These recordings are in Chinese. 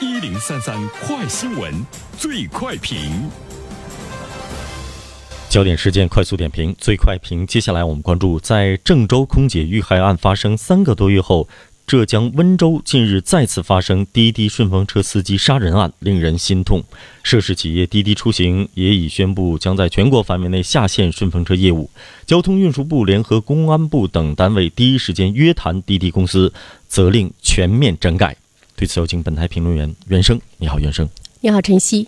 一零三三快新闻，最快评。焦点事件快速点评，最快评。接下来我们关注，在郑州空姐遇害案发生三个多月后，浙江温州近日再次发生滴滴顺风车司机杀人案，令人心痛。涉事企业滴滴出行也已宣布将在全国范围内下线顺风车业务。交通运输部联合公安部等单位第一时间约谈滴滴公司，责令全面整改。对此，有请本台评论员袁生。你好，袁生。你好，晨曦。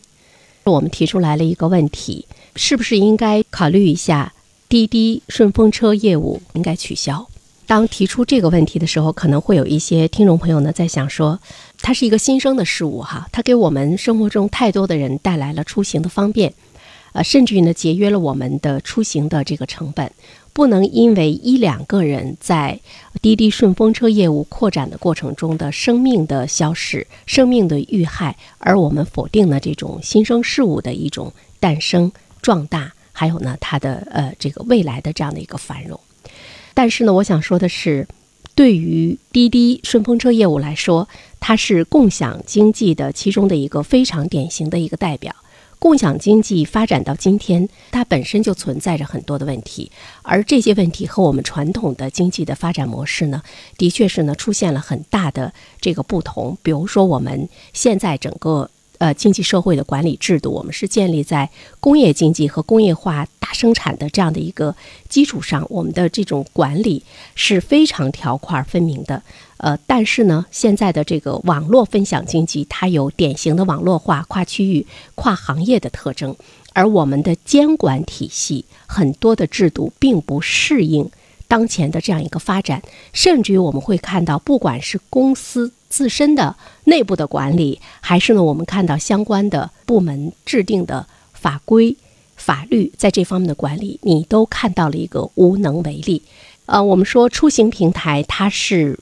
我们提出来了一个问题。是不是应该考虑一下滴滴顺风车业务应该取消？当提出这个问题的时候，可能会有一些听众朋友呢在想说，它是一个新生的事物哈，它给我们生活中太多的人带来了出行的方便，呃，甚至于呢节约了我们的出行的这个成本。不能因为一两个人在滴滴顺风车业务扩展的过程中的生命的消逝、生命的遇害，而我们否定了这种新生事物的一种诞生。壮大，还有呢，它的呃这个未来的这样的一个繁荣。但是呢，我想说的是，对于滴滴顺风车业务来说，它是共享经济的其中的一个非常典型的一个代表。共享经济发展到今天，它本身就存在着很多的问题，而这些问题和我们传统的经济的发展模式呢，的确是呢出现了很大的这个不同。比如说，我们现在整个。呃，经济社会的管理制度，我们是建立在工业经济和工业化生产的这样的一个基础上，我们的这种管理是非常条块分明的。呃，但是呢，现在的这个网络分享经济，它有典型的网络化、跨区域、跨行业的特征，而我们的监管体系很多的制度并不适应。当前的这样一个发展，甚至于我们会看到，不管是公司自身的内部的管理，还是呢，我们看到相关的部门制定的法规、法律在这方面的管理，你都看到了一个无能为力。呃，我们说出行平台它是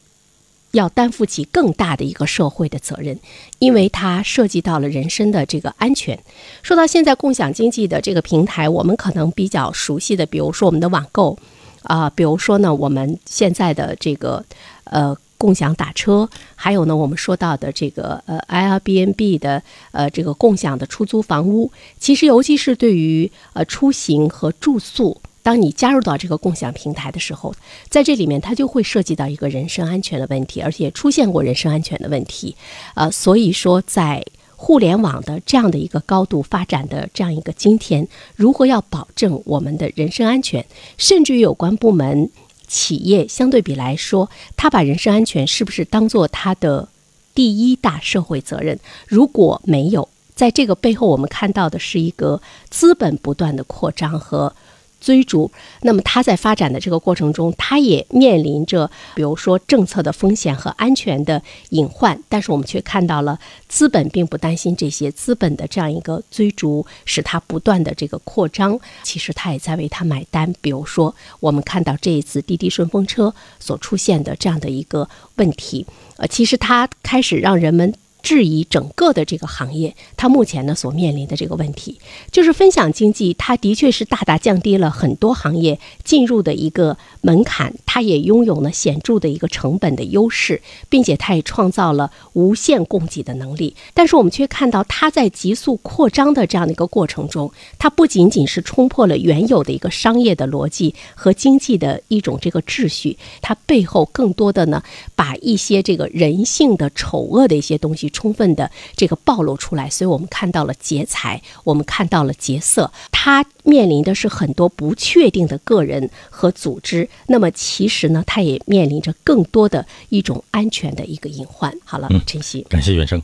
要担负起更大的一个社会的责任，因为它涉及到了人身的这个安全。说到现在共享经济的这个平台，我们可能比较熟悉的，比如说我们的网购。啊，比如说呢，我们现在的这个呃共享打车，还有呢，我们说到的这个呃 Airbnb 的呃这个共享的出租房屋，其实尤其是对于呃出行和住宿，当你加入到这个共享平台的时候，在这里面它就会涉及到一个人身安全的问题，而且出现过人身安全的问题，呃，所以说在。互联网的这样的一个高度发展的这样一个今天，如何要保证我们的人身安全？甚至于有关部门、企业相对比来说，他把人身安全是不是当做他的第一大社会责任？如果没有，在这个背后，我们看到的是一个资本不断的扩张和。追逐，那么它在发展的这个过程中，它也面临着，比如说政策的风险和安全的隐患。但是我们却看到了，资本并不担心这些，资本的这样一个追逐，使它不断的这个扩张，其实它也在为它买单。比如说，我们看到这一次滴滴顺风车所出现的这样的一个问题，呃，其实它开始让人们。质疑整个的这个行业，它目前呢所面临的这个问题，就是分享经济，它的确是大大降低了很多行业进入的一个门槛，它也拥有了显著的一个成本的优势，并且它也创造了无限供给的能力。但是我们却看到，它在急速扩张的这样的一个过程中，它不仅仅是冲破了原有的一个商业的逻辑和经济的一种这个秩序，它背后更多的呢，把一些这个人性的丑恶的一些东西。充分的这个暴露出来，所以我们看到了劫财，我们看到了劫色，他面临的是很多不确定的个人和组织。那么其实呢，他也面临着更多的一种安全的一个隐患。好了，晨曦，感谢袁生。